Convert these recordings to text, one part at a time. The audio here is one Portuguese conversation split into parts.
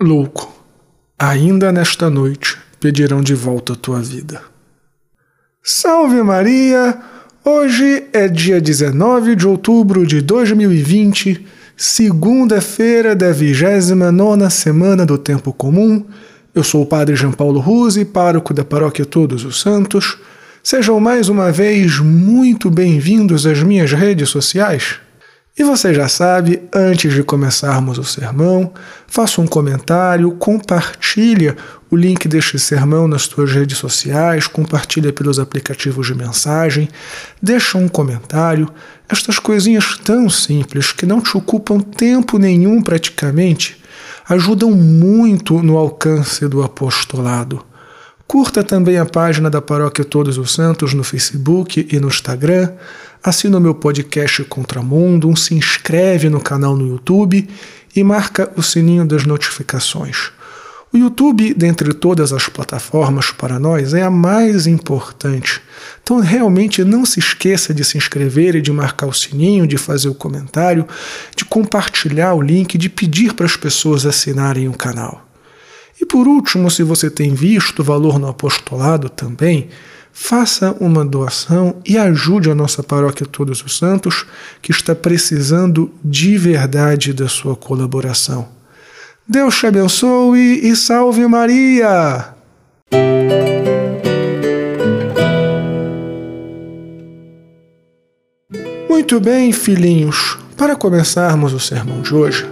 Louco, ainda nesta noite pedirão de volta a tua vida. Salve Maria! Hoje é dia 19 de outubro de 2020, segunda-feira da 29 semana do Tempo Comum. Eu sou o Padre João Paulo Ruse, pároco da Paróquia Todos os Santos. Sejam mais uma vez muito bem-vindos às minhas redes sociais. E você já sabe, antes de começarmos o sermão, faça um comentário, compartilha o link deste sermão nas suas redes sociais, compartilha pelos aplicativos de mensagem, deixa um comentário, estas coisinhas tão simples que não te ocupam tempo nenhum praticamente, ajudam muito no alcance do apostolado. Curta também a página da Paróquia Todos os Santos no Facebook e no Instagram. Assina o meu podcast Contramundo, se inscreve no canal no YouTube e marca o sininho das notificações. O YouTube, dentre todas as plataformas para nós, é a mais importante. Então, realmente, não se esqueça de se inscrever e de marcar o sininho, de fazer o comentário, de compartilhar o link, de pedir para as pessoas assinarem o canal. E por último, se você tem visto valor no apostolado também, faça uma doação e ajude a nossa paróquia Todos os Santos, que está precisando de verdade da sua colaboração. Deus te abençoe e salve Maria! Muito bem, filhinhos, para começarmos o sermão de hoje,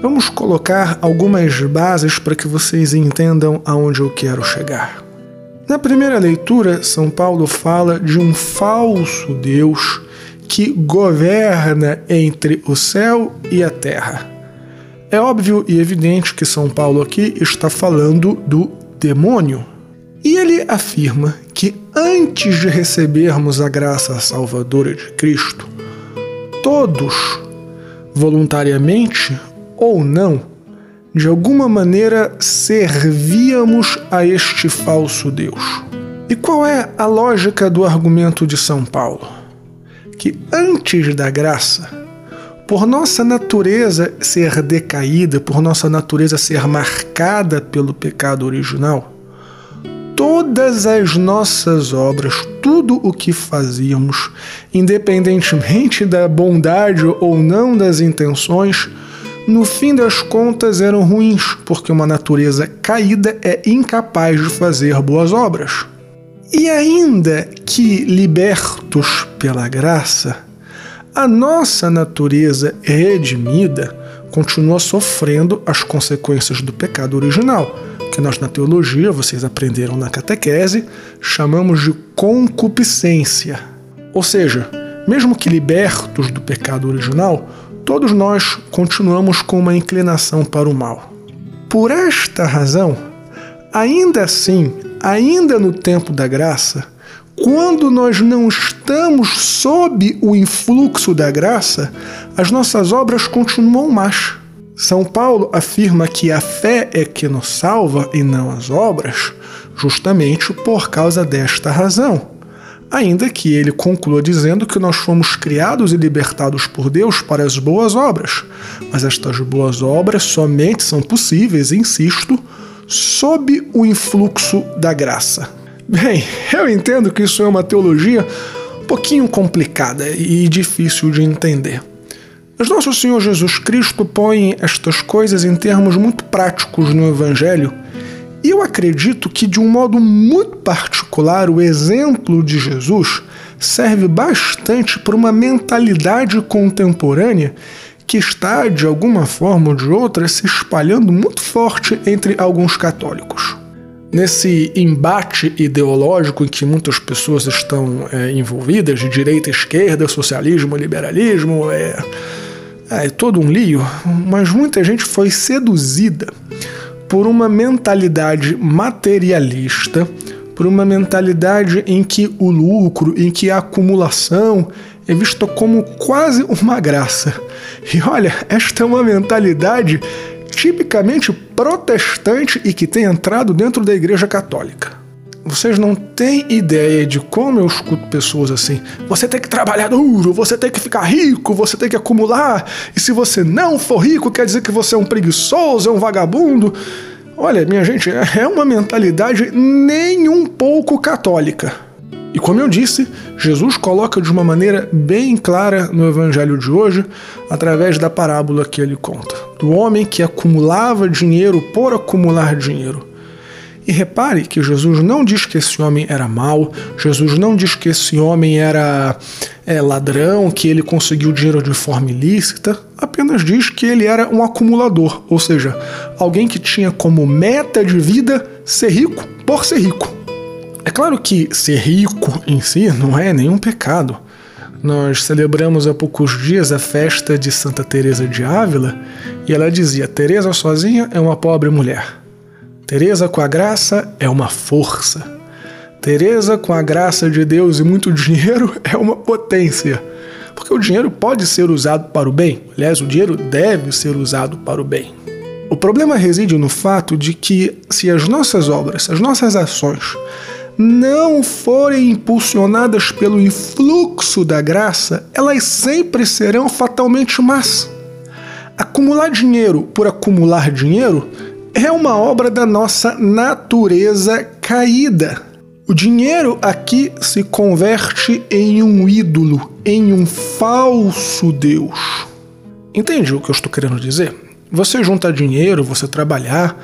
Vamos colocar algumas bases para que vocês entendam aonde eu quero chegar. Na primeira leitura, São Paulo fala de um falso Deus que governa entre o céu e a terra. É óbvio e evidente que São Paulo aqui está falando do demônio. E ele afirma que antes de recebermos a graça salvadora de Cristo, todos, voluntariamente ou não, de alguma maneira servíamos a este falso Deus. E qual é a lógica do argumento de São Paulo? Que antes da graça, por nossa natureza ser decaída, por nossa natureza ser marcada pelo pecado original, todas as nossas obras, tudo o que fazíamos, independentemente da bondade ou não das intenções, no fim das contas eram ruins, porque uma natureza caída é incapaz de fazer boas obras. E ainda que libertos pela graça, a nossa natureza redimida continua sofrendo as consequências do pecado original, que nós na teologia, vocês aprenderam na catequese, chamamos de concupiscência. Ou seja, mesmo que libertos do pecado original, todos nós continuamos com uma inclinação para o mal. Por esta razão, ainda assim, ainda no tempo da graça, quando nós não estamos sob o influxo da graça, as nossas obras continuam más. São Paulo afirma que a fé é que nos salva e não as obras, justamente por causa desta razão ainda que ele conclua dizendo que nós fomos criados e libertados por Deus para as boas obras. Mas estas boas obras somente são possíveis, insisto, sob o influxo da graça. Bem, eu entendo que isso é uma teologia um pouquinho complicada e difícil de entender. Mas nosso Senhor Jesus Cristo põe estas coisas em termos muito práticos no Evangelho e eu acredito que, de um modo muito particular, o exemplo de Jesus serve bastante para uma mentalidade contemporânea que está, de alguma forma ou de outra, se espalhando muito forte entre alguns católicos. Nesse embate ideológico em que muitas pessoas estão é, envolvidas, de direita, esquerda, socialismo, liberalismo, é, é todo um lío, mas muita gente foi seduzida por uma mentalidade materialista, por uma mentalidade em que o lucro, em que a acumulação é vista como quase uma graça. E olha, esta é uma mentalidade tipicamente protestante e que tem entrado dentro da Igreja Católica. Vocês não têm ideia de como eu escuto pessoas assim. Você tem que trabalhar duro, você tem que ficar rico, você tem que acumular. E se você não for rico, quer dizer que você é um preguiçoso, é um vagabundo. Olha, minha gente, é uma mentalidade nem um pouco católica. E como eu disse, Jesus coloca de uma maneira bem clara no evangelho de hoje, através da parábola que ele conta, do homem que acumulava dinheiro por acumular dinheiro. E repare que Jesus não diz que esse homem era mau, Jesus não diz que esse homem era é, ladrão, que ele conseguiu dinheiro de forma ilícita, apenas diz que ele era um acumulador, ou seja, alguém que tinha como meta de vida ser rico por ser rico. É claro que ser rico em si não é nenhum pecado. Nós celebramos há poucos dias a festa de Santa Teresa de Ávila e ela dizia: Teresa sozinha é uma pobre mulher. Teresa com a graça é uma força. Teresa com a graça de Deus e muito dinheiro é uma potência. Porque o dinheiro pode ser usado para o bem. Aliás, o dinheiro deve ser usado para o bem. O problema reside no fato de que se as nossas obras, as nossas ações não forem impulsionadas pelo influxo da graça, elas sempre serão fatalmente más. Acumular dinheiro por acumular dinheiro é uma obra da nossa natureza caída. O dinheiro aqui se converte em um ídolo, em um falso Deus. Entende o que eu estou querendo dizer? Você junta dinheiro, você trabalhar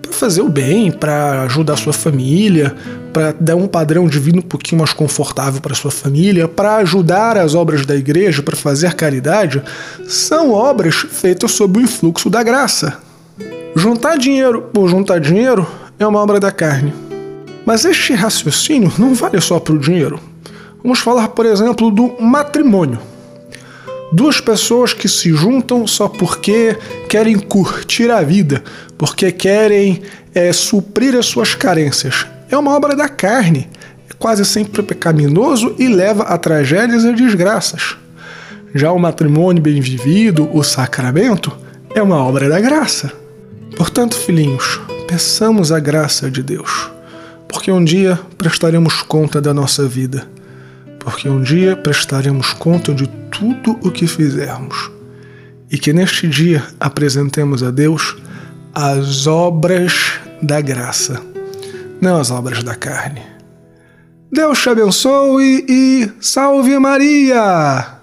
para fazer o bem, para ajudar a sua família, para dar um padrão de vida um pouquinho mais confortável para sua família, para ajudar as obras da igreja, para fazer caridade, são obras feitas sob o influxo da graça. Juntar dinheiro por juntar dinheiro é uma obra da carne. Mas este raciocínio não vale só para o dinheiro. Vamos falar, por exemplo, do matrimônio. Duas pessoas que se juntam só porque querem curtir a vida, porque querem é, suprir as suas carências. É uma obra da carne, é quase sempre pecaminoso e leva a tragédias e desgraças. Já o matrimônio bem vivido, o sacramento, é uma obra da graça. Portanto, filhinhos, peçamos a graça de Deus, porque um dia prestaremos conta da nossa vida, porque um dia prestaremos conta de tudo o que fizermos, e que neste dia apresentemos a Deus as obras da graça, não as obras da carne. Deus te abençoe e salve Maria!